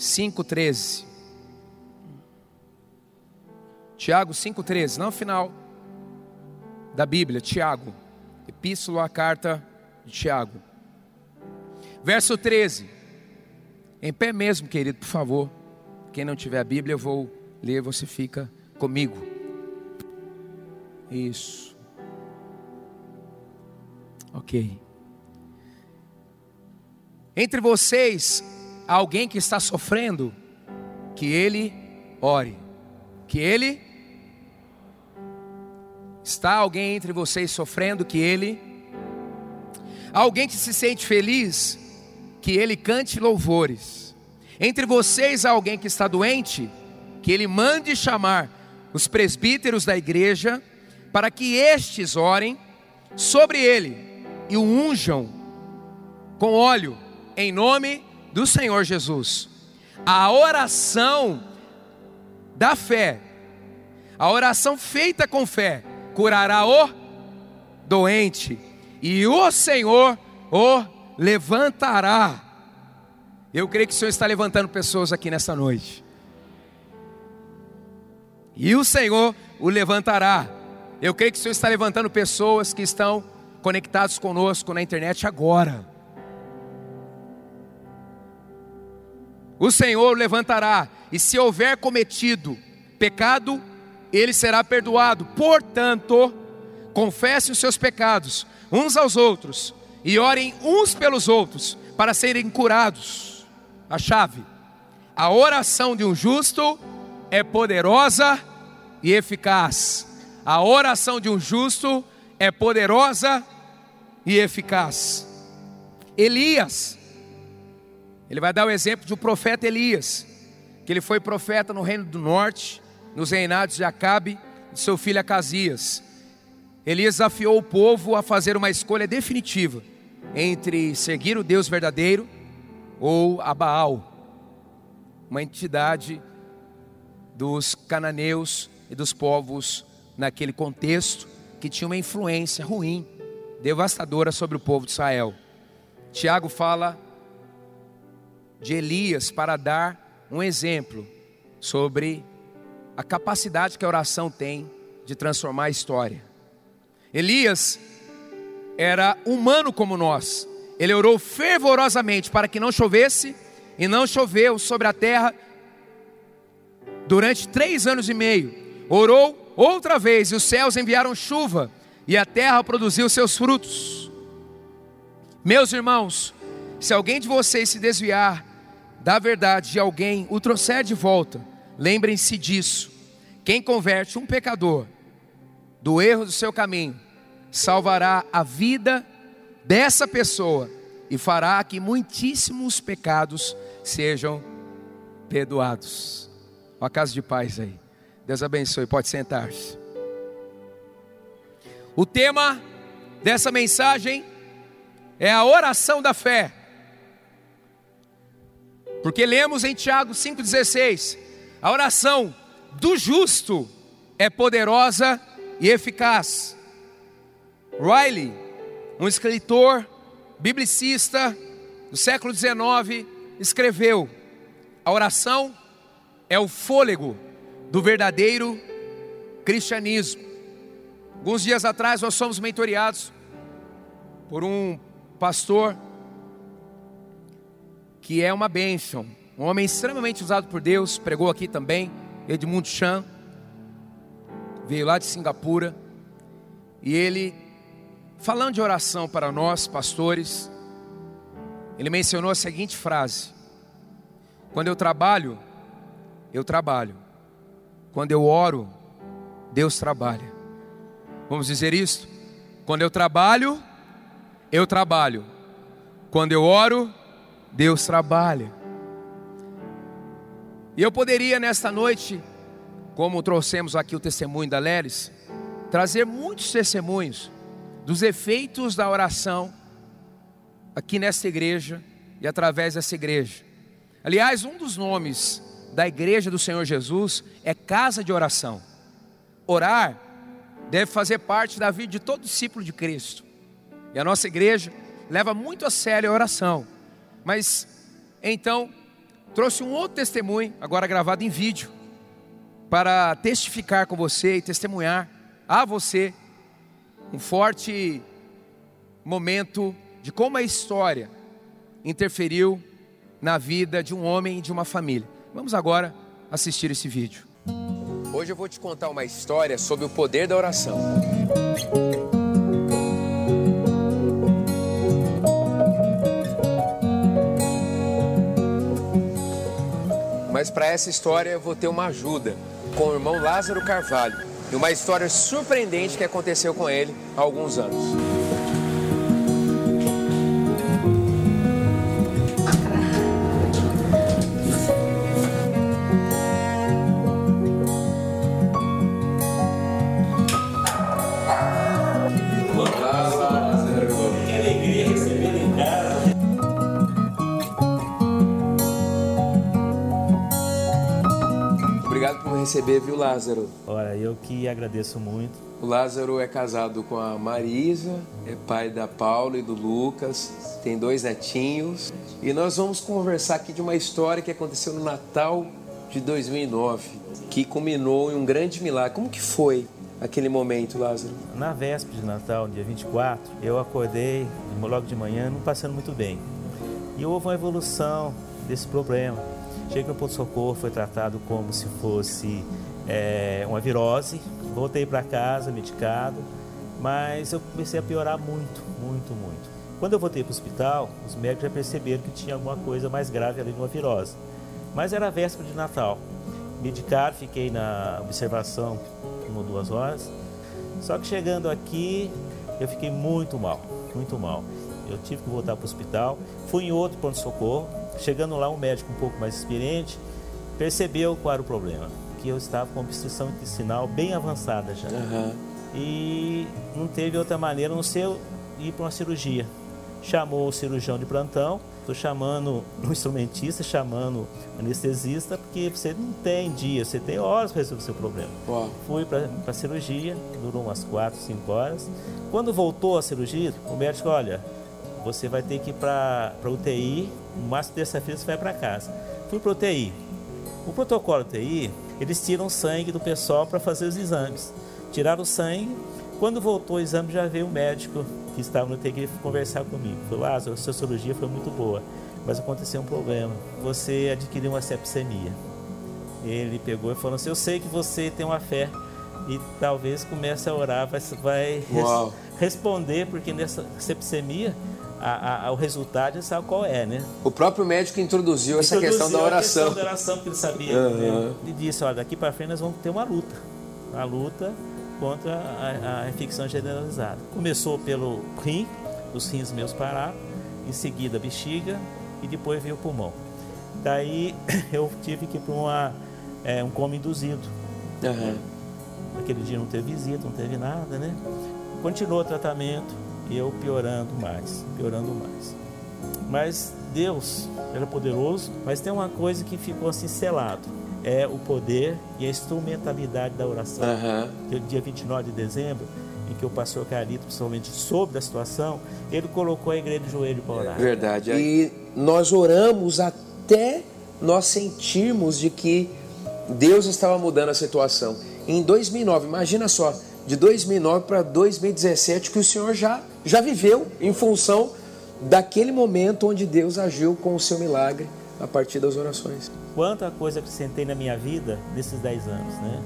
5,13. Tiago 5,13, não final da Bíblia, Tiago, Epístola à carta de Tiago. Verso 13. Em pé mesmo, querido, por favor. Quem não tiver a Bíblia, eu vou ler, você fica comigo. Isso. Ok. Entre vocês alguém que está sofrendo, que ele ore. Que ele está alguém entre vocês sofrendo, que ele alguém que se sente feliz, que ele cante louvores. Entre vocês alguém que está doente, que ele mande chamar os presbíteros da igreja para que estes orem sobre ele e o unjam com óleo em nome do Senhor Jesus. A oração da fé, a oração feita com fé, curará o doente, e o Senhor o levantará. Eu creio que o Senhor está levantando pessoas aqui nessa noite. E o Senhor o levantará. Eu creio que o Senhor está levantando pessoas que estão conectados conosco na internet agora. O Senhor levantará, e se houver cometido pecado, ele será perdoado. Portanto, confesse os seus pecados uns aos outros e orem uns pelos outros para serem curados. A chave: a oração de um justo é poderosa e eficaz. A oração de um justo é poderosa e eficaz. Elias ele vai dar o exemplo um profeta Elias, que ele foi profeta no reino do norte, nos reinados de Acabe de seu filho Acasias. Elias desafiou o povo a fazer uma escolha definitiva entre seguir o Deus verdadeiro ou a Baal, uma entidade dos cananeus e dos povos naquele contexto que tinha uma influência ruim, devastadora sobre o povo de Israel. Tiago fala de Elias para dar um exemplo sobre a capacidade que a oração tem de transformar a história. Elias era humano como nós. Ele orou fervorosamente para que não chovesse, e não choveu sobre a terra durante três anos e meio. Orou outra vez, e os céus enviaram chuva, e a terra produziu seus frutos. Meus irmãos, se alguém de vocês se desviar da verdade de alguém o trouxer de volta, lembrem-se disso. Quem converte um pecador do erro do seu caminho, salvará a vida dessa pessoa e fará que muitíssimos pecados sejam perdoados. Uma casa de paz aí. Deus abençoe. Pode sentar-se. O tema dessa mensagem é a oração da fé. Porque lemos em Tiago 5,16: a oração do justo é poderosa e eficaz. Riley, um escritor biblicista do século XIX, escreveu: a oração é o fôlego do verdadeiro cristianismo. Alguns dias atrás nós fomos mentoriados por um pastor que é uma bênção. Um homem extremamente usado por Deus, pregou aqui também, Edmundo Chan, veio lá de Singapura, e ele, falando de oração para nós, pastores, ele mencionou a seguinte frase: Quando eu trabalho, eu trabalho, quando eu oro, Deus trabalha. Vamos dizer isso? Quando eu trabalho, eu trabalho, quando eu oro, Deus trabalha. E eu poderia nesta noite, como trouxemos aqui o testemunho da Lelis, trazer muitos testemunhos dos efeitos da oração aqui nesta igreja e através dessa igreja. Aliás, um dos nomes da igreja do Senhor Jesus é casa de oração. Orar deve fazer parte da vida de todo discípulo de Cristo. E a nossa igreja leva muito a sério a oração. Mas então trouxe um outro testemunho, agora gravado em vídeo, para testificar com você e testemunhar a você um forte momento de como a história interferiu na vida de um homem e de uma família. Vamos agora assistir esse vídeo. Hoje eu vou te contar uma história sobre o poder da oração. Mas para essa história eu vou ter uma ajuda com o irmão Lázaro Carvalho e uma história surpreendente que aconteceu com ele há alguns anos. Receber, viu, Lázaro? Olha, eu que agradeço muito. O Lázaro é casado com a Marisa, é pai da Paula e do Lucas, tem dois netinhos. E nós vamos conversar aqui de uma história que aconteceu no Natal de 2009, que culminou em um grande milagre. Como que foi aquele momento, Lázaro? Na véspera de Natal, dia 24, eu acordei logo de manhã, não passando muito bem. E houve uma evolução desse problema Cheguei no ponto-socorro, foi tratado como se fosse é, uma virose. Voltei para casa, medicado, mas eu comecei a piorar muito, muito, muito. Quando eu voltei para o hospital, os médicos já perceberam que tinha alguma coisa mais grave ali numa virose. Mas era véspera de Natal. Medicaram, fiquei na observação uma ou duas horas. Só que chegando aqui, eu fiquei muito mal, muito mal. Eu tive que voltar para o hospital. Fui em outro pronto-socorro, Chegando lá, um médico um pouco mais experiente percebeu qual era o problema, que eu estava com obstrução intestinal bem avançada já. Uhum. E não teve outra maneira, não ser ir para uma cirurgia. Chamou o cirurgião de plantão, estou chamando o instrumentista, chamando o anestesista, porque você não tem dia, você tem horas para resolver o seu problema. Uau. Fui para a cirurgia, durou umas 4, 5 horas. Quando voltou a cirurgia, o médico, olha, você vai ter que ir para UTI, no máximo terça-feira você vai para casa. Fui para UTI. O protocolo UTI, eles tiram sangue do pessoal para fazer os exames. Tiraram o sangue, quando voltou o exame já veio o médico que estava no UTI conversar comigo. Falou, Lázaro, a sua cirurgia foi muito boa, mas aconteceu um problema. Você adquiriu uma sepsemia. Ele pegou e falou assim, eu sei que você tem uma fé e talvez comece a orar, vai, vai res, responder, porque nessa sepsemia a, a, o resultado e sabe qual é, né? O próprio médico introduziu, essa questão da oração. A questão da oração, porque ele sabia. Uhum. Né? Ele disse, olha, daqui para frente nós vamos ter uma luta. A luta contra a, a infecção generalizada. Começou pelo rim, os rins meus pararam, em seguida a bexiga e depois veio o pulmão. Daí eu tive que ir para uma, é, um coma induzido. Uhum. Aquele dia não teve visita, não teve nada, né? Continuou o tratamento, e eu piorando mais, piorando mais. Mas Deus era poderoso, mas tem uma coisa que ficou assim selado. É o poder e a instrumentalidade da oração. Uhum. Dia 29 de dezembro, em que o pastor Carito, principalmente sobre a situação, ele colocou a igreja de joelho para orar. Verdade. E nós oramos até nós sentirmos de que Deus estava mudando a situação. Em 2009, imagina só, de 2009 para 2017 que o Senhor já, já viveu em função daquele momento onde Deus agiu com o seu milagre a partir das orações. Quanta coisa acrescentei na minha vida nesses 10 anos, né?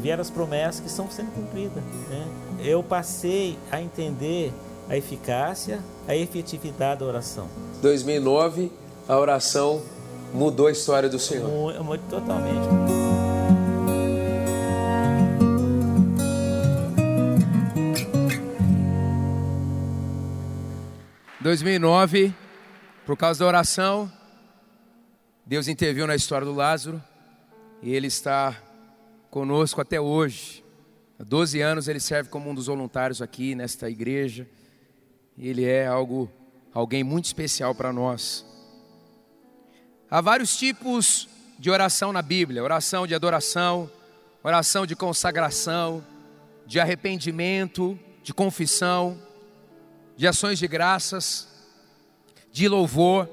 Vieram as promessas que estão sendo cumpridas, né? Eu passei a entender a eficácia, a efetividade da oração. 2009, a oração mudou a história do Senhor. Muito, totalmente. 2009, Por causa da oração, Deus interviu na história do Lázaro e ele está conosco até hoje. Há 12 anos ele serve como um dos voluntários aqui nesta igreja. Ele é algo, alguém muito especial para nós. Há vários tipos de oração na Bíblia: oração de adoração, oração de consagração, de arrependimento, de confissão, de ações de graças, de louvor.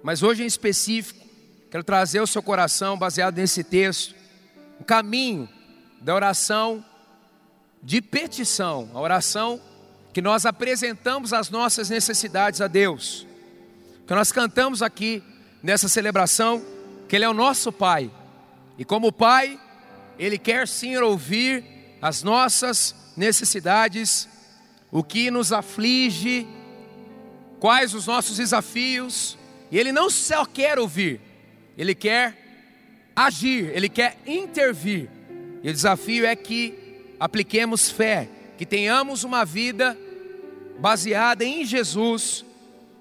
Mas hoje em específico, quero trazer ao seu coração, baseado nesse texto, o caminho da oração de petição, a oração que nós apresentamos as nossas necessidades a Deus. Que nós cantamos aqui nessa celebração que Ele é o nosso Pai. E como Pai, Ele quer sim ouvir as nossas necessidades, o que nos aflige, quais os nossos desafios. E Ele não só quer ouvir, Ele quer agir, Ele quer intervir. E o desafio é que apliquemos fé, que tenhamos uma vida baseada em Jesus,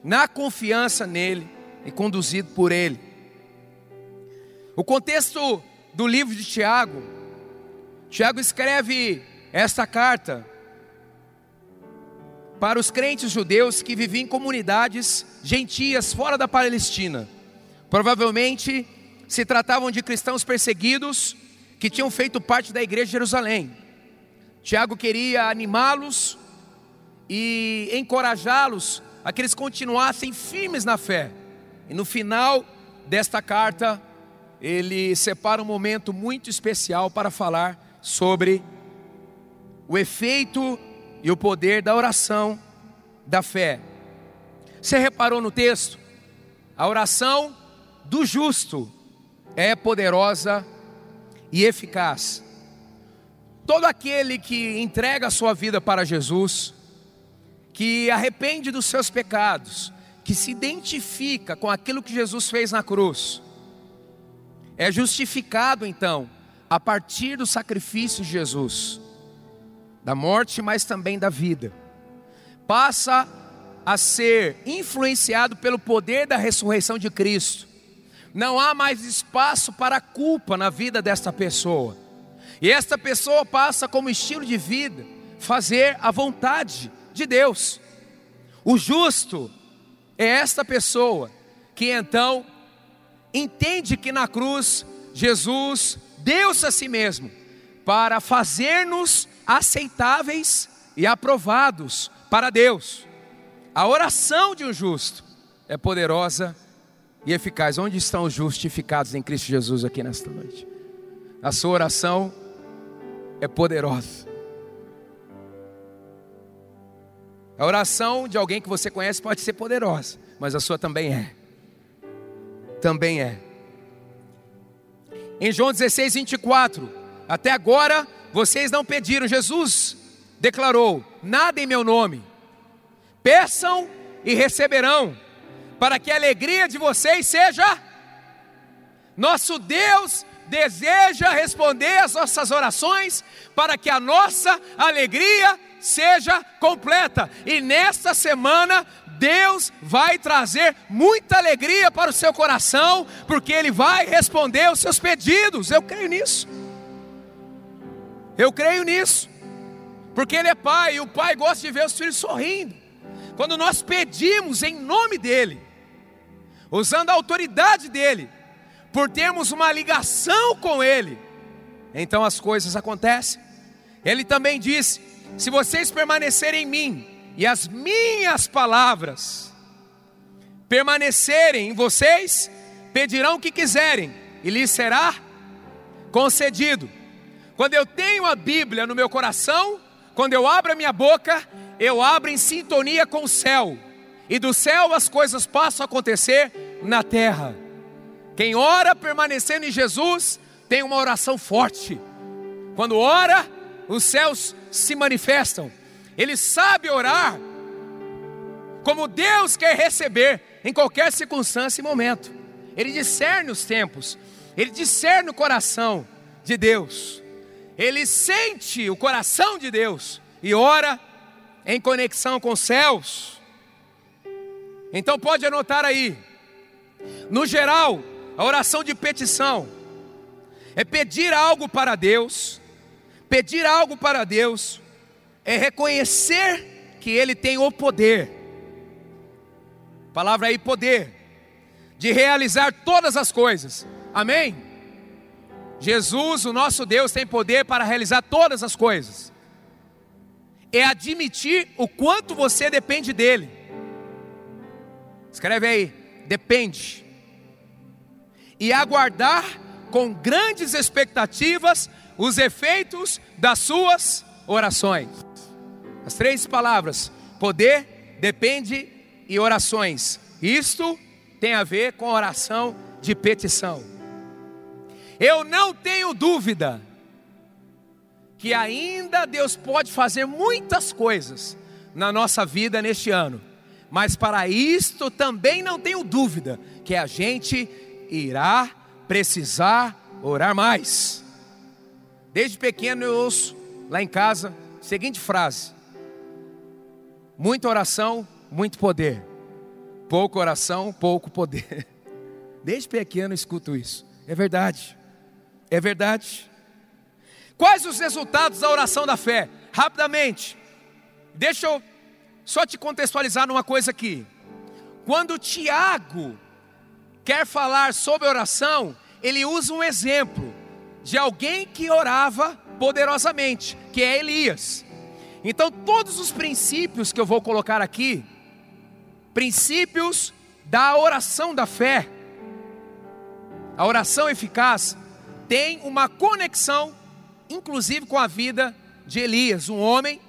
na confiança nele e conduzido por ele. O contexto do livro de Tiago, Tiago escreve esta carta para os crentes judeus que viviam em comunidades gentias fora da Palestina. Provavelmente se tratavam de cristãos perseguidos que tinham feito parte da igreja de Jerusalém. Tiago queria animá-los e encorajá-los a que eles continuassem firmes na fé. E no final desta carta, ele separa um momento muito especial para falar sobre o efeito e o poder da oração da fé. Você reparou no texto? A oração do justo é poderosa e eficaz. Todo aquele que entrega a sua vida para Jesus, que arrepende dos seus pecados, que se identifica com aquilo que Jesus fez na cruz, é justificado então a partir do sacrifício de Jesus, da morte, mas também da vida. Passa a ser influenciado pelo poder da ressurreição de Cristo não há mais espaço para culpa na vida desta pessoa. E esta pessoa passa como estilo de vida fazer a vontade de Deus. O justo é esta pessoa que então entende que na cruz Jesus deu-se a si mesmo para fazer-nos aceitáveis e aprovados para Deus. A oração de um justo é poderosa e eficaz. Onde estão os justificados em Cristo Jesus aqui nesta noite? A sua oração é poderosa. A oração de alguém que você conhece pode ser poderosa, mas a sua também é. Também é. Em João 16, 24, até agora vocês não pediram, Jesus declarou: nada em meu nome, peçam e receberão para que a alegria de vocês seja. Nosso Deus deseja responder às nossas orações para que a nossa alegria seja completa. E nesta semana Deus vai trazer muita alegria para o seu coração, porque Ele vai responder os seus pedidos. Eu creio nisso. Eu creio nisso. Porque Ele é Pai e o Pai gosta de ver os filhos sorrindo. Quando nós pedimos em nome dEle, usando a autoridade dele, por termos uma ligação com ele, então as coisas acontecem. Ele também disse: Se vocês permanecerem em mim e as minhas palavras permanecerem em vocês, pedirão o que quiserem e lhes será concedido. Quando eu tenho a Bíblia no meu coração, quando eu abro a minha boca, eu abro em sintonia com o céu e do céu as coisas passam a acontecer na terra. Quem ora permanecendo em Jesus tem uma oração forte. Quando ora, os céus se manifestam. Ele sabe orar como Deus quer receber em qualquer circunstância e momento. Ele discerne os tempos, ele discerne o coração de Deus. Ele sente o coração de Deus e ora em conexão com os céus. Então pode anotar aí. No geral, a oração de petição é pedir algo para Deus, pedir algo para Deus é reconhecer que Ele tem o poder, palavra aí, poder, de realizar todas as coisas, amém? Jesus, o nosso Deus, tem poder para realizar todas as coisas, é admitir o quanto você depende dEle, escreve aí, depende, e aguardar com grandes expectativas os efeitos das suas orações. As três palavras: poder, depende e orações. Isto tem a ver com oração de petição. Eu não tenho dúvida que ainda Deus pode fazer muitas coisas na nossa vida neste ano, mas para isto também não tenho dúvida que a gente irá precisar orar mais. Desde pequeno eu ouço lá em casa a seguinte frase: muita oração, muito poder. Pouca oração, pouco poder. Desde pequeno eu escuto isso. É verdade. É verdade. Quais os resultados da oração da fé? Rapidamente. Deixa eu só te contextualizar numa coisa aqui. Quando Tiago quer falar sobre oração, ele usa um exemplo de alguém que orava poderosamente, que é Elias. Então, todos os princípios que eu vou colocar aqui, princípios da oração da fé, a oração eficaz, tem uma conexão, inclusive com a vida de Elias, um homem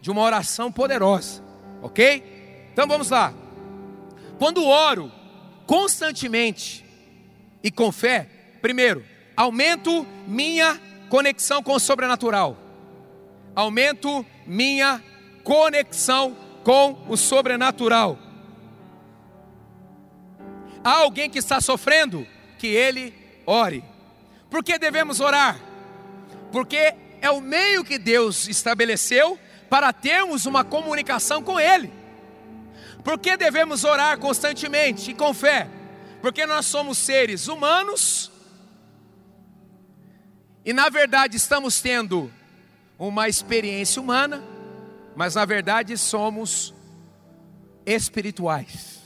de uma oração poderosa, ok? Então vamos lá. Quando oro constantemente e com fé, primeiro, aumento minha conexão com o sobrenatural, aumento minha conexão com o sobrenatural. Há alguém que está sofrendo, que ele ore. Por que devemos orar? Porque é o meio que Deus estabeleceu para termos uma comunicação com Ele. Por que devemos orar constantemente e com fé? Porque nós somos seres humanos e na verdade estamos tendo uma experiência humana, mas na verdade somos espirituais.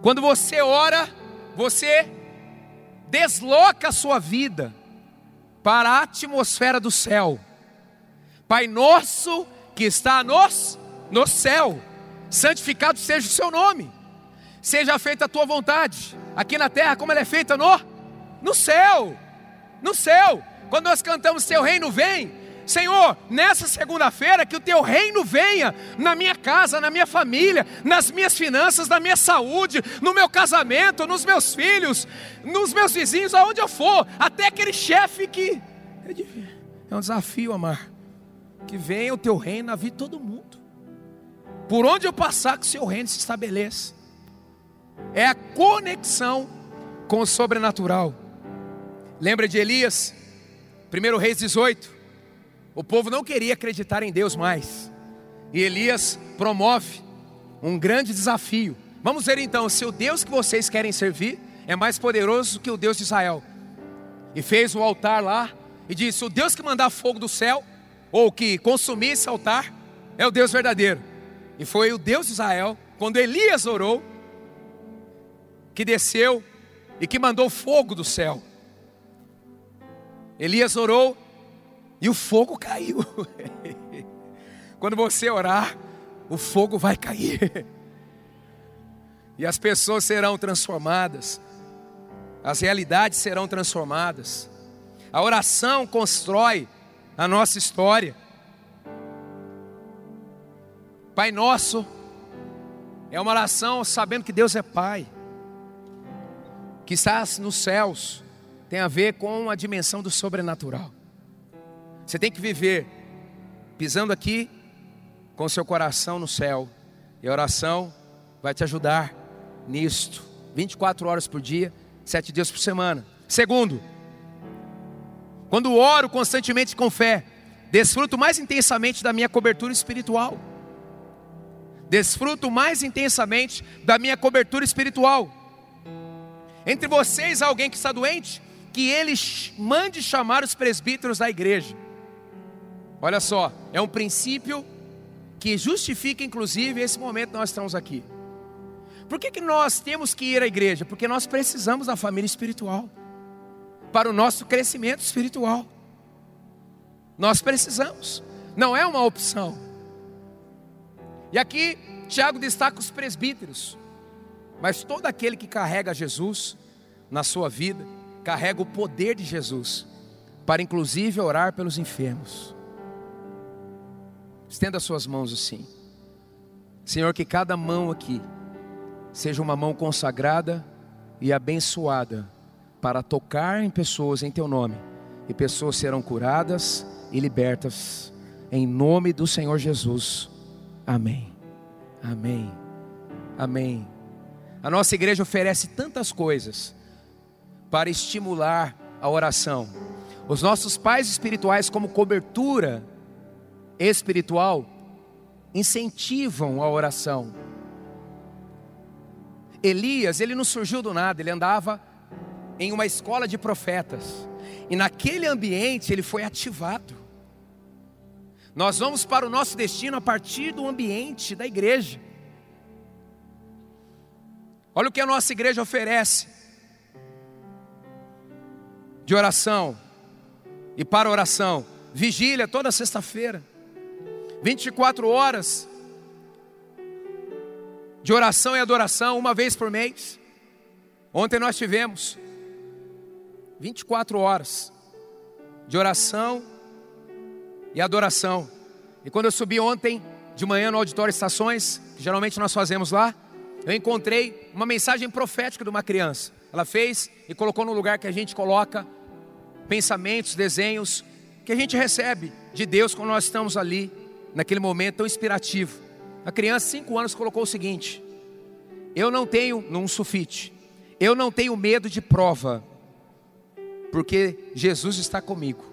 Quando você ora, você desloca a sua vida para a atmosfera do céu. Pai nosso que está nos no céu, santificado seja o seu nome. Seja feita a tua vontade, aqui na terra como ela é feita no no céu, no céu. Quando nós cantamos Teu reino vem, Senhor, nessa segunda-feira que o Teu reino venha na minha casa, na minha família, nas minhas finanças, na minha saúde, no meu casamento, nos meus filhos, nos meus vizinhos, aonde eu for, até aquele chefe que é um desafio, amar, que venha o Teu reino na vida de todo mundo. Por onde eu passar, que o Seu reino se estabeleça. É a conexão com o sobrenatural. Lembra de Elias? 1 Reis 18. O povo não queria acreditar em Deus mais. E Elias promove um grande desafio. Vamos ver então se o Deus que vocês querem servir é mais poderoso que o Deus de Israel. E fez o altar lá e disse: O Deus que mandar fogo do céu, ou que consumir esse altar, é o Deus verdadeiro. E foi o Deus de Israel, quando Elias orou, que desceu e que mandou fogo do céu. Elias orou e o fogo caiu. Quando você orar, o fogo vai cair. E as pessoas serão transformadas. As realidades serão transformadas. A oração constrói a nossa história. Pai Nosso é uma oração sabendo que Deus é Pai, que está nos céus tem a ver com a dimensão do sobrenatural. Você tem que viver pisando aqui com seu coração no céu. E a oração vai te ajudar nisto. 24 horas por dia, 7 dias por semana. Segundo, quando oro constantemente com fé, desfruto mais intensamente da minha cobertura espiritual. desfruto mais intensamente da minha cobertura espiritual. Entre vocês, alguém que está doente, que ele mande chamar os presbíteros da igreja. Olha só, é um princípio que justifica, inclusive, esse momento que nós estamos aqui. Por que, que nós temos que ir à igreja? Porque nós precisamos da família espiritual para o nosso crescimento espiritual. Nós precisamos, não é uma opção. E aqui, Tiago destaca os presbíteros, mas todo aquele que carrega Jesus na sua vida, carrega o poder de Jesus, para inclusive orar pelos enfermos. Estenda suas mãos assim. Senhor, que cada mão aqui seja uma mão consagrada e abençoada para tocar em pessoas em teu nome, e pessoas serão curadas e libertas em nome do Senhor Jesus. Amém. Amém. Amém. A nossa igreja oferece tantas coisas para estimular a oração. Os nossos pais espirituais, como cobertura espiritual, incentivam a oração. Elias, ele não surgiu do nada, ele andava em uma escola de profetas. E naquele ambiente ele foi ativado. Nós vamos para o nosso destino a partir do ambiente da igreja. Olha o que a nossa igreja oferece de oração e para oração. Vigília toda sexta-feira. 24 horas de oração e adoração, uma vez por mês. Ontem nós tivemos 24 horas de oração e adoração. E quando eu subi ontem de manhã no auditório Estações, que geralmente nós fazemos lá, eu encontrei uma mensagem profética de uma criança. Ela fez e colocou no lugar que a gente coloca pensamentos, desenhos que a gente recebe de Deus quando nós estamos ali naquele momento tão inspirativo. A criança, cinco anos, colocou o seguinte: Eu não tenho, num sulfite, eu não tenho medo de prova, porque Jesus está comigo.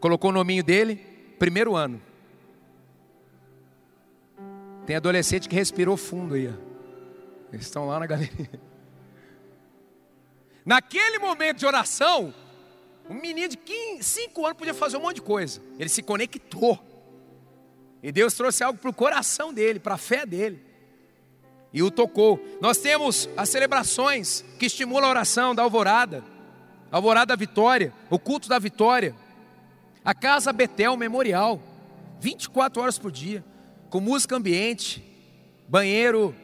Colocou o nominho dele, primeiro ano. Tem adolescente que respirou fundo aí. Eles estão lá na galeria. Naquele momento de oração, um menino de 5 anos podia fazer um monte de coisa. Ele se conectou. E Deus trouxe algo para o coração dele, para a fé dele. E o tocou. Nós temos as celebrações que estimulam a oração da alvorada, a alvorada da vitória, o culto da vitória, a casa Betel Memorial, 24 horas por dia, com música ambiente, banheiro,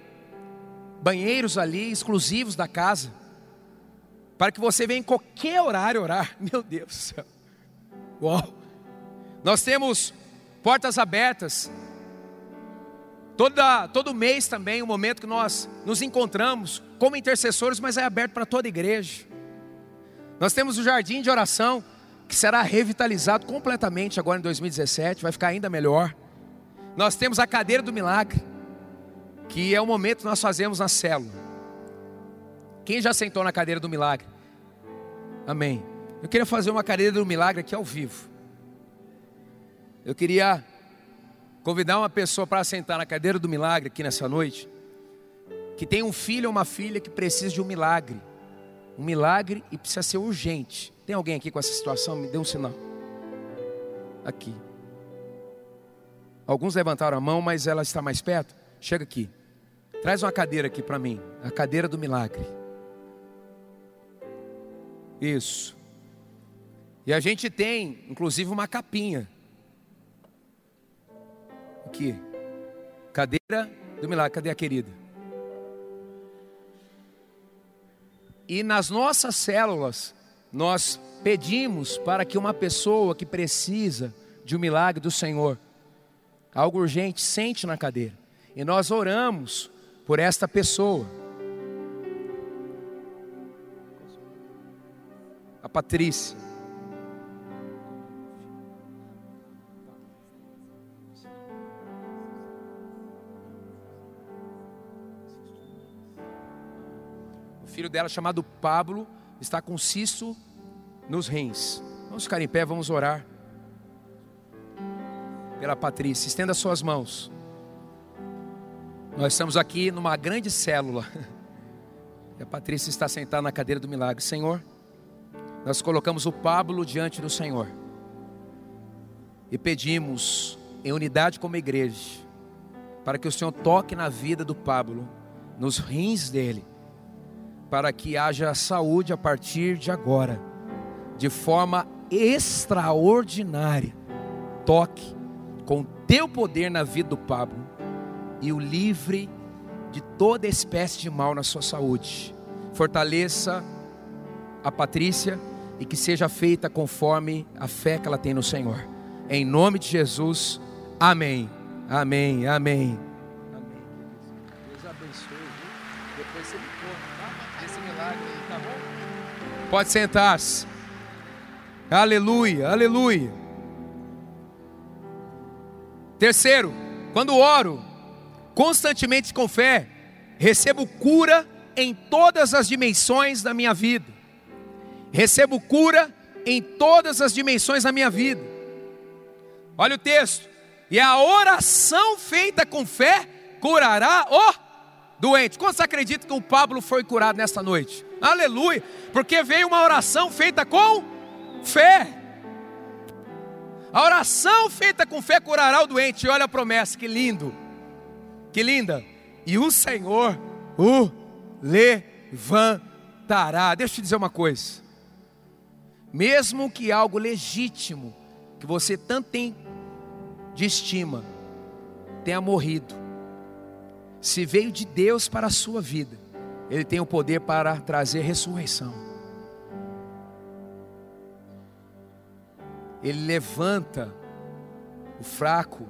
banheiros ali exclusivos da casa para que você venha em qualquer horário orar. Meu Deus do céu. Uau. Nós temos portas abertas. Toda, todo mês também, o um momento que nós nos encontramos como intercessores, mas é aberto para toda a igreja. Nós temos o jardim de oração, que será revitalizado completamente agora em 2017, vai ficar ainda melhor. Nós temos a cadeira do milagre, que é o momento que nós fazemos na célula. Quem já sentou na cadeira do milagre? Amém. Eu queria fazer uma cadeira do milagre aqui ao vivo. Eu queria convidar uma pessoa para sentar na cadeira do milagre aqui nessa noite, que tem um filho ou uma filha que precisa de um milagre. Um milagre e precisa ser urgente. Tem alguém aqui com essa situação? Me dê um sinal. Aqui. Alguns levantaram a mão, mas ela está mais perto. Chega aqui. Traz uma cadeira aqui para mim. A cadeira do milagre. Isso. E a gente tem, inclusive, uma capinha. Aqui. Cadeira do milagre. Cadê a querida? E nas nossas células, nós pedimos para que uma pessoa que precisa de um milagre do Senhor, algo urgente, sente na cadeira. E nós oramos por esta pessoa. Patrícia. O filho dela, chamado Pablo, está com cisto nos rins. Vamos ficar em pé, vamos orar. pela Patrícia. Estenda suas mãos. Nós estamos aqui numa grande célula. E a Patrícia está sentada na cadeira do milagre. Senhor, nós colocamos o Pablo diante do Senhor. E pedimos, em unidade como igreja, para que o Senhor toque na vida do Pablo, nos rins dele, para que haja saúde a partir de agora, de forma extraordinária. Toque com teu poder na vida do Pablo e o livre de toda espécie de mal na sua saúde. Fortaleça a Patrícia e que seja feita conforme a fé que ela tem no Senhor. Em nome de Jesus, amém. Amém, amém. Deus abençoe, Depois você me conta, Esse milagre aí, tá bom? Pode sentar-se. Aleluia, aleluia. Terceiro, quando oro constantemente com fé, recebo cura em todas as dimensões da minha vida. Recebo cura em todas as dimensões da minha vida. Olha o texto. E a oração feita com fé curará o doente. Quantos acreditam que o Pablo foi curado nesta noite? Aleluia! Porque veio uma oração feita com fé. A oração feita com fé curará o doente. E olha a promessa, que lindo. Que linda. E o Senhor o levantará. Deixa eu te dizer uma coisa. Mesmo que algo legítimo, que você tanto tem de estima tenha morrido, se veio de Deus para a sua vida, Ele tem o poder para trazer ressurreição. Ele levanta o fraco,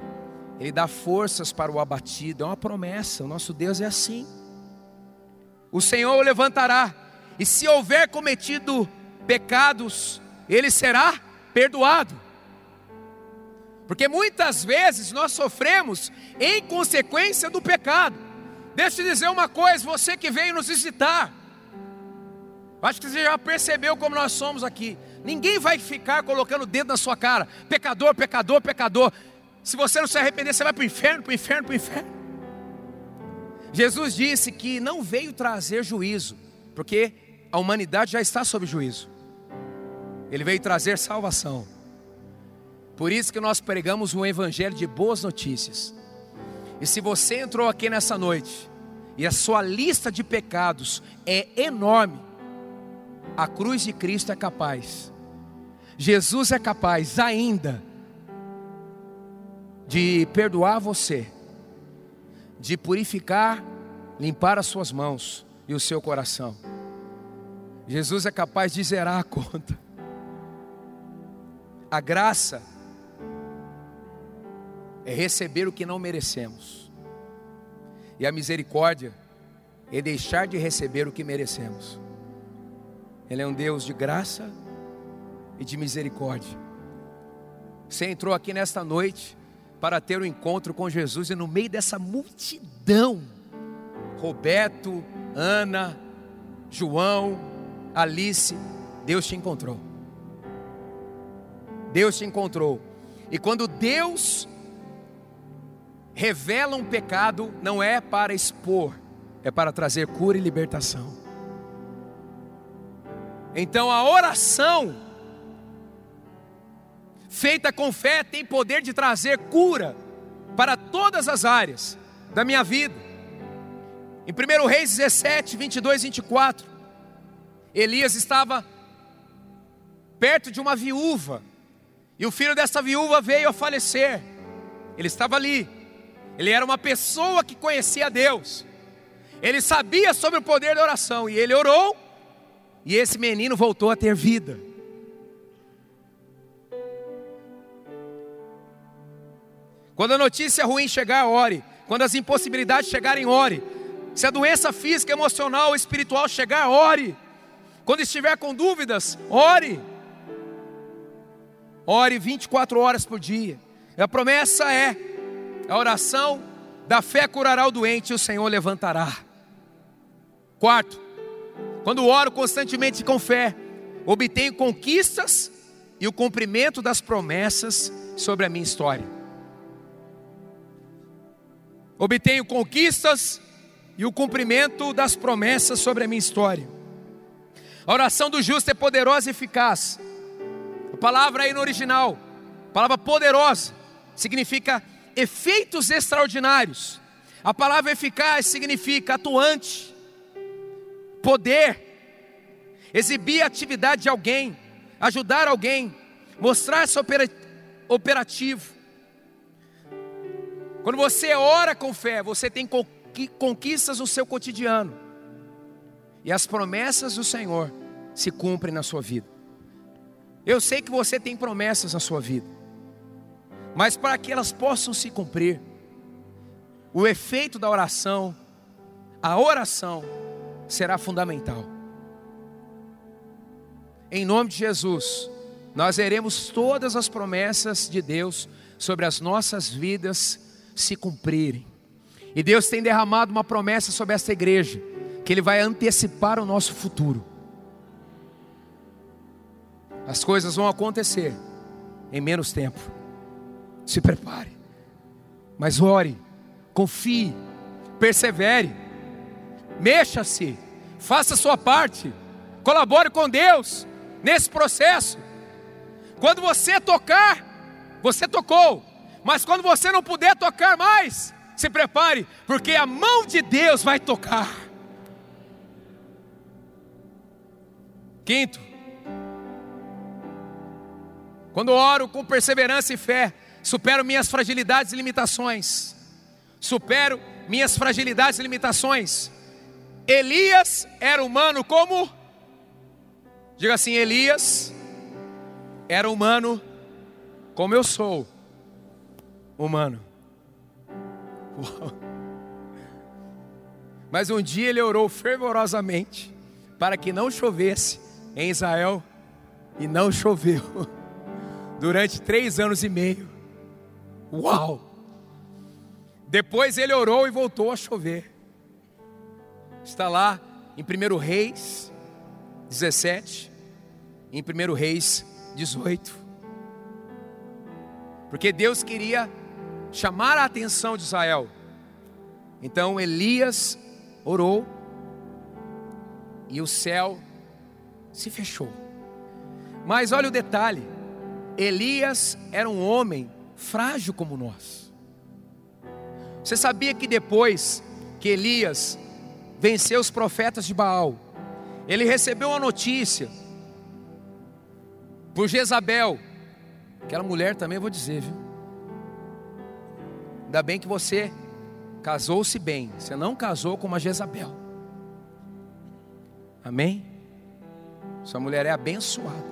Ele dá forças para o abatido, é uma promessa, o nosso Deus é assim. O Senhor o levantará, e se houver cometido pecados, ele será perdoado. Porque muitas vezes nós sofremos em consequência do pecado. Deixa eu dizer uma coisa, você que veio nos visitar, acho que você já percebeu como nós somos aqui. Ninguém vai ficar colocando o dedo na sua cara, pecador, pecador, pecador. Se você não se arrepender, você vai para o inferno, para o inferno, para o inferno. Jesus disse que não veio trazer juízo, porque a humanidade já está sob juízo. Ele veio trazer salvação. Por isso que nós pregamos um evangelho de boas notícias. E se você entrou aqui nessa noite e a sua lista de pecados é enorme, a cruz de Cristo é capaz. Jesus é capaz ainda de perdoar você, de purificar, limpar as suas mãos e o seu coração. Jesus é capaz de zerar a conta. A graça é receber o que não merecemos. E a misericórdia é deixar de receber o que merecemos. Ele é um Deus de graça e de misericórdia. Você entrou aqui nesta noite para ter um encontro com Jesus e no meio dessa multidão, Roberto, Ana, João, Alice, Deus te encontrou. Deus te encontrou. E quando Deus revela um pecado não é para expor, é para trazer cura e libertação. Então a oração feita com fé tem poder de trazer cura para todas as áreas da minha vida. Em 1 Reis 17, 22 e 24, Elias estava perto de uma viúva, e o filho dessa viúva veio a falecer. Ele estava ali, ele era uma pessoa que conhecia Deus. Ele sabia sobre o poder da oração e ele orou e esse menino voltou a ter vida. Quando a notícia ruim chegar, ore. Quando as impossibilidades chegarem, ore. Se a doença física, emocional ou espiritual chegar, ore. Quando estiver com dúvidas, ore. Ore 24 horas por dia. A promessa é a oração da fé curará o doente e o Senhor levantará. Quarto, quando oro constantemente com fé, obtenho conquistas e o cumprimento das promessas sobre a minha história. obtenho conquistas e o cumprimento das promessas sobre a minha história. A oração do justo é poderosa e eficaz. Palavra aí no original, palavra poderosa, significa efeitos extraordinários. A palavra eficaz significa atuante, poder, exibir a atividade de alguém, ajudar alguém, mostrar-se operativo. Quando você ora com fé, você tem conquistas no seu cotidiano. E as promessas do Senhor se cumprem na sua vida. Eu sei que você tem promessas na sua vida. Mas para que elas possam se cumprir, o efeito da oração, a oração será fundamental. Em nome de Jesus, nós veremos todas as promessas de Deus sobre as nossas vidas se cumprirem. E Deus tem derramado uma promessa sobre esta igreja, que Ele vai antecipar o nosso futuro. As coisas vão acontecer em menos tempo. Se prepare, mas ore, confie, persevere, mexa-se, faça a sua parte, colabore com Deus nesse processo. Quando você tocar, você tocou, mas quando você não puder tocar mais, se prepare, porque a mão de Deus vai tocar. Quinto, quando oro com perseverança e fé, supero minhas fragilidades e limitações. Supero minhas fragilidades e limitações. Elias era humano como? Diga assim: Elias era humano como eu sou humano. Mas um dia ele orou fervorosamente para que não chovesse em Israel e não choveu durante três anos e meio. Uau! Depois ele orou e voltou a chover. Está lá em 1 Reis 17, em 1 Reis 18. Porque Deus queria chamar a atenção de Israel. Então Elias orou e o céu se fechou. Mas olha o detalhe: Elias era um homem frágil como nós. Você sabia que depois que Elias venceu os profetas de Baal, ele recebeu uma notícia por Jezabel, aquela mulher também vou dizer, viu? Ainda bem que você casou-se bem. Você não casou com uma Jezabel. Amém? Sua mulher é abençoada.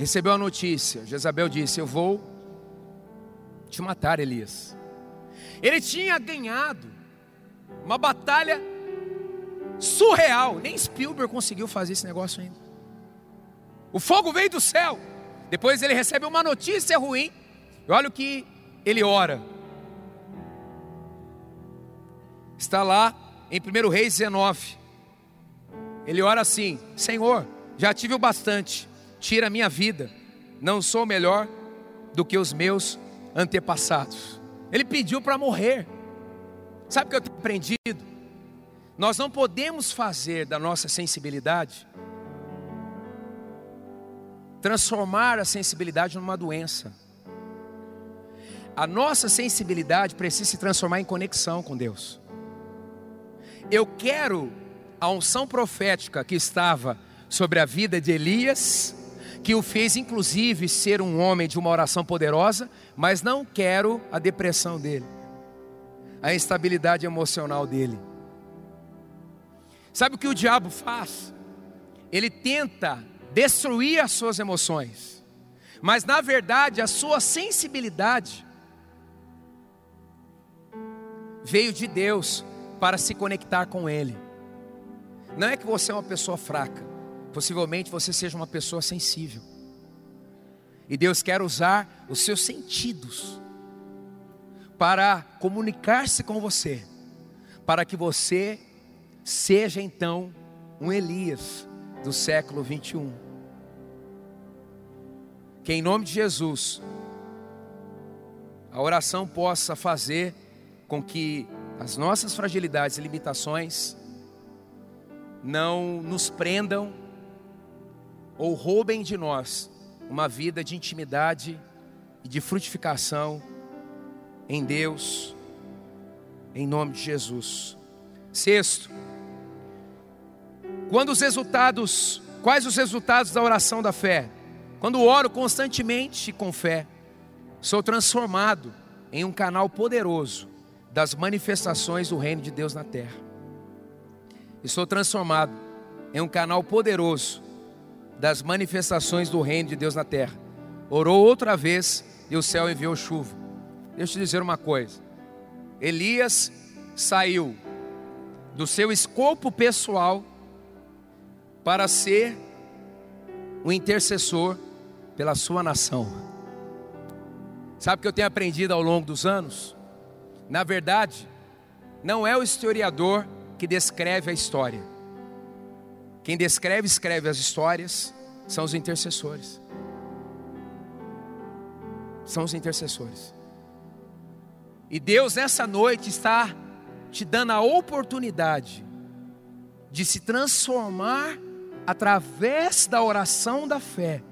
Recebeu a notícia. Jezabel disse: Eu vou te matar, Elias. Ele tinha ganhado uma batalha surreal. Nem Spielberg conseguiu fazer esse negócio ainda. O fogo veio do céu. Depois ele recebe uma notícia ruim. E olha o que ele ora. Está lá em 1 Reis 19. Ele ora assim: Senhor, já tive o bastante, tira a minha vida. Não sou melhor do que os meus antepassados. Ele pediu para morrer. Sabe o que eu tenho aprendido? Nós não podemos fazer da nossa sensibilidade transformar a sensibilidade numa doença. A nossa sensibilidade precisa se transformar em conexão com Deus. Eu quero a unção profética que estava sobre a vida de Elias, que o fez inclusive ser um homem de uma oração poderosa, mas não quero a depressão dele, a instabilidade emocional dele. Sabe o que o diabo faz? Ele tenta destruir as suas emoções, mas na verdade a sua sensibilidade veio de Deus para se conectar com Ele. Não é que você é uma pessoa fraca, possivelmente você seja uma pessoa sensível. E Deus quer usar os seus sentidos para comunicar-se com você, para que você seja então um Elias do século 21. Que em nome de Jesus, a oração possa fazer com que as nossas fragilidades e limitações não nos prendam ou roubem de nós uma vida de intimidade e de frutificação em Deus, em nome de Jesus. Sexto, quando os resultados, quais os resultados da oração da fé? Quando oro constantemente com fé, sou transformado em um canal poderoso das manifestações do reino de Deus na terra. E sou transformado em um canal poderoso das manifestações do reino de Deus na terra. Orou outra vez e o céu enviou chuva. Deixa eu te dizer uma coisa. Elias saiu do seu escopo pessoal para ser o intercessor pela sua nação. Sabe o que eu tenho aprendido ao longo dos anos? Na verdade, não é o historiador que descreve a história. Quem descreve, escreve as histórias são os intercessores. São os intercessores. E Deus nessa noite está te dando a oportunidade de se transformar através da oração da fé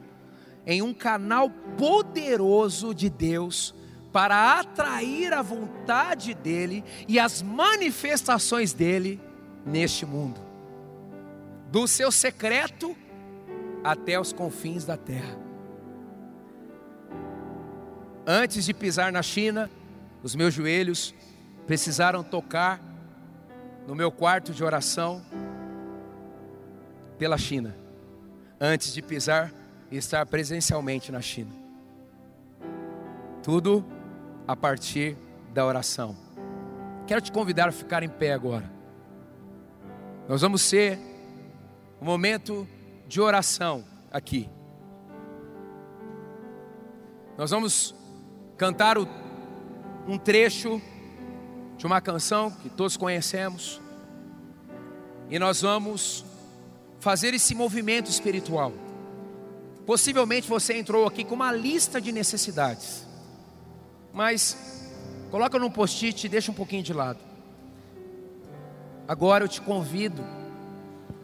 em um canal poderoso de Deus para atrair a vontade dele e as manifestações dele neste mundo, do seu secreto até os confins da terra. Antes de pisar na China, os meus joelhos precisaram tocar no meu quarto de oração pela China, antes de pisar e estar presencialmente na China. Tudo a partir da oração. Quero te convidar a ficar em pé agora. Nós vamos ser um momento de oração aqui. Nós vamos cantar o, um trecho de uma canção que todos conhecemos. E nós vamos fazer esse movimento espiritual. Possivelmente você entrou aqui com uma lista de necessidades. Mas coloca num post-it e deixa um pouquinho de lado. Agora eu te convido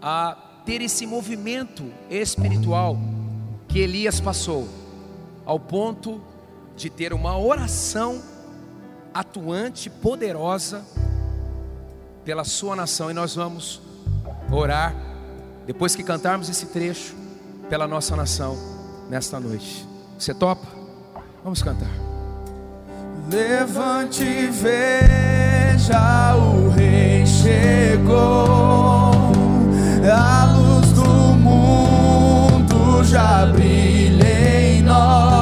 a ter esse movimento espiritual que Elias passou, ao ponto de ter uma oração atuante, poderosa pela sua nação. E nós vamos orar, depois que cantarmos esse trecho, pela nossa nação nesta noite. Você topa? Vamos cantar. Levante e veja, o rei chegou. A luz do mundo já brilha em nós.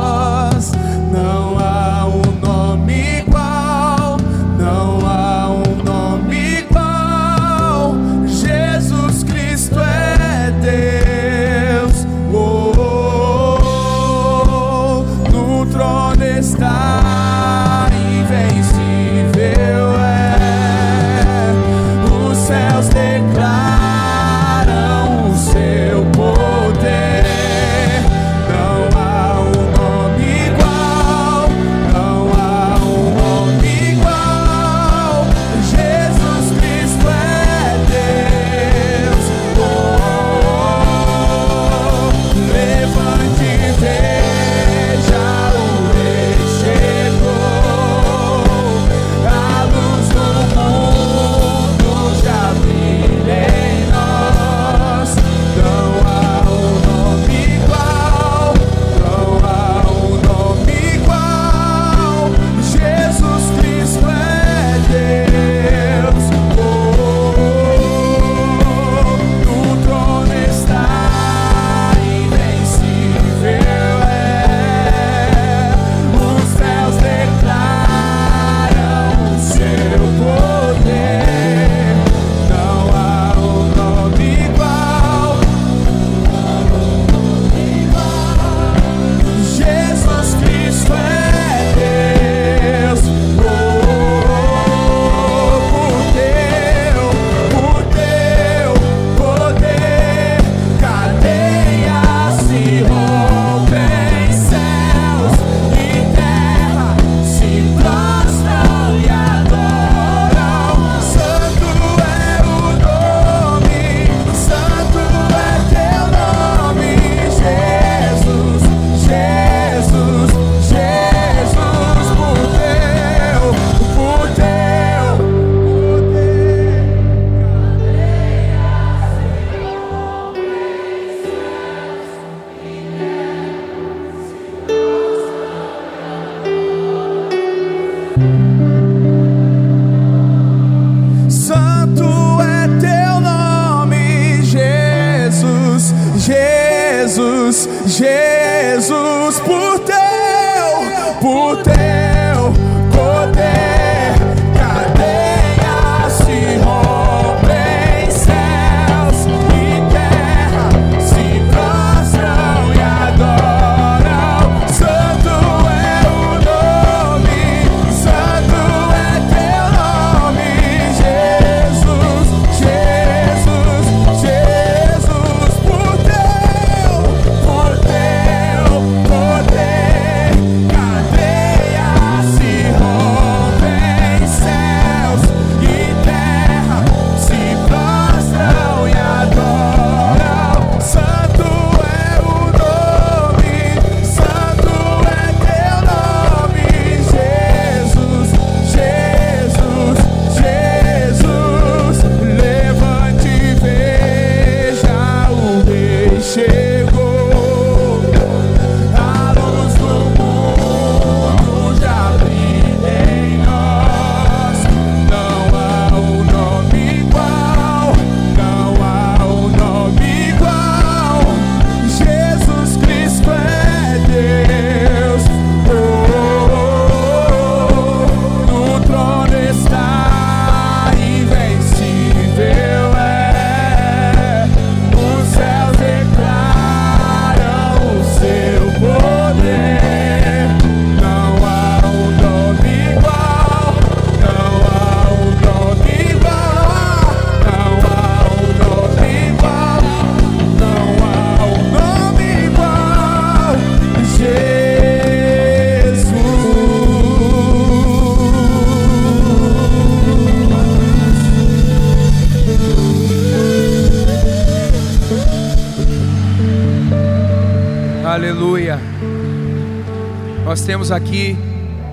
Aqui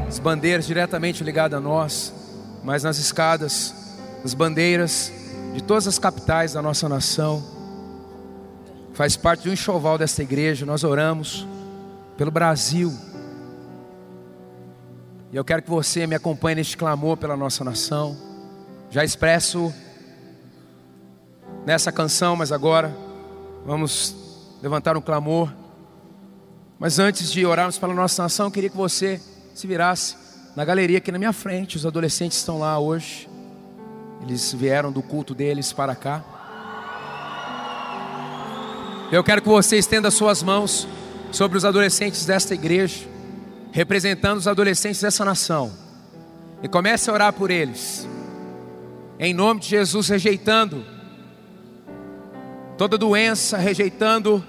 as bandeiras diretamente ligadas a nós, mas nas escadas, as bandeiras de todas as capitais da nossa nação. Faz parte um enxoval desta igreja. Nós oramos pelo Brasil. E eu quero que você me acompanhe neste clamor pela nossa nação. Já expresso nessa canção, mas agora vamos levantar um clamor. Mas antes de orarmos pela nossa nação, eu queria que você se virasse na galeria aqui na minha frente. Os adolescentes estão lá hoje. Eles vieram do culto deles para cá. Eu quero que você estenda suas mãos sobre os adolescentes desta igreja, representando os adolescentes dessa nação. E comece a orar por eles. Em nome de Jesus, rejeitando toda doença, rejeitando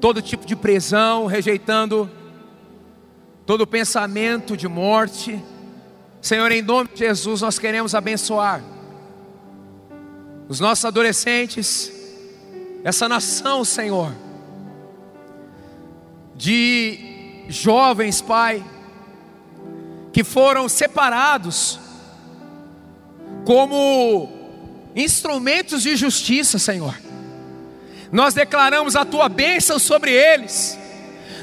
todo tipo de prisão, rejeitando todo pensamento de morte. Senhor, em nome de Jesus, nós queremos abençoar os nossos adolescentes, essa nação, Senhor, de jovens, Pai, que foram separados como instrumentos de justiça, Senhor. Nós declaramos a tua bênção sobre eles,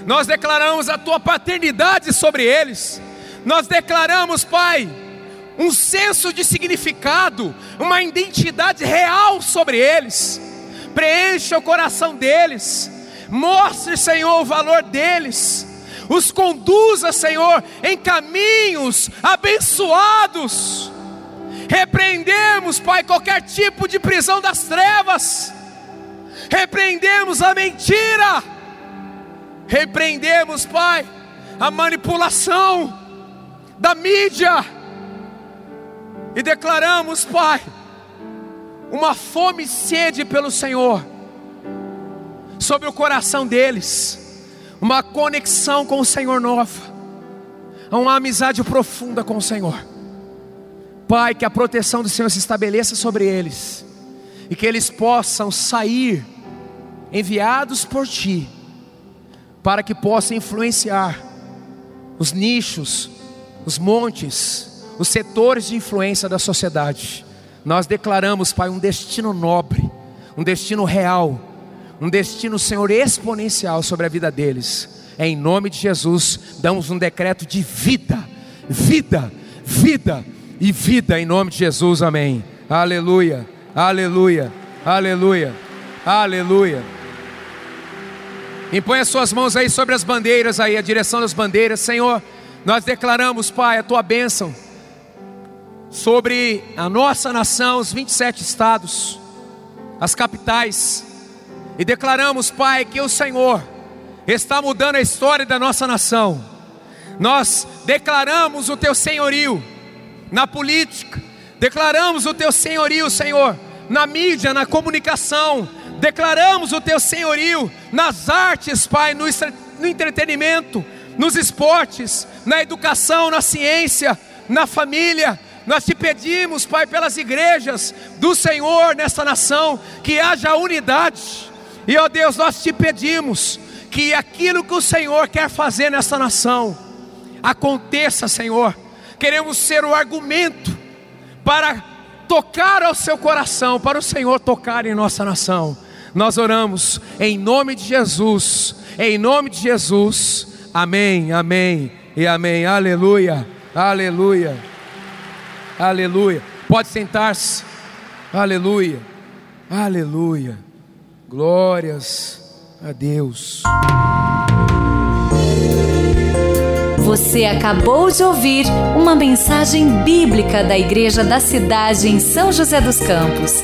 nós declaramos a tua paternidade sobre eles, nós declaramos, Pai, um senso de significado, uma identidade real sobre eles. Preencha o coração deles, mostre, Senhor, o valor deles, os conduza, Senhor, em caminhos abençoados. Repreendemos, Pai, qualquer tipo de prisão das trevas, repreendemos a mentira, repreendemos, Pai, a manipulação da mídia, e declaramos, Pai, uma fome e sede pelo Senhor sobre o coração deles, uma conexão com o Senhor nova, uma amizade profunda com o Senhor. Pai, que a proteção do Senhor se estabeleça sobre eles. E que eles possam sair enviados por Ti, para que possam influenciar os nichos, os montes, os setores de influência da sociedade. Nós declaramos, Pai, um destino nobre, um destino real, um destino, Senhor, exponencial sobre a vida deles. Em nome de Jesus, damos um decreto de vida, vida, vida e vida em nome de Jesus, amém. Aleluia, aleluia, aleluia, aleluia. Impõe as suas mãos aí sobre as bandeiras aí, a direção das bandeiras. Senhor, nós declaramos, Pai, a tua bênção sobre a nossa nação, os 27 estados, as capitais. E declaramos, Pai, que o Senhor está mudando a história da nossa nação. Nós declaramos o teu senhorio na política, declaramos o teu senhorio, Senhor, na mídia, na comunicação, declaramos o teu senhorio nas artes, Pai, no, no entretenimento, nos esportes, na educação, na ciência, na família. Nós te pedimos, Pai, pelas igrejas do Senhor nessa nação, que haja unidade. E, ó Deus, nós te pedimos que aquilo que o Senhor quer fazer nessa nação aconteça, Senhor. Queremos ser o argumento para tocar ao seu coração, para o Senhor tocar em nossa nação. Nós oramos em nome de Jesus, em nome de Jesus. Amém, amém e amém. Aleluia, aleluia, aleluia. Pode sentar-se. Aleluia, aleluia. Glórias a Deus. Você acabou de ouvir uma mensagem bíblica da Igreja da Cidade em São José dos Campos.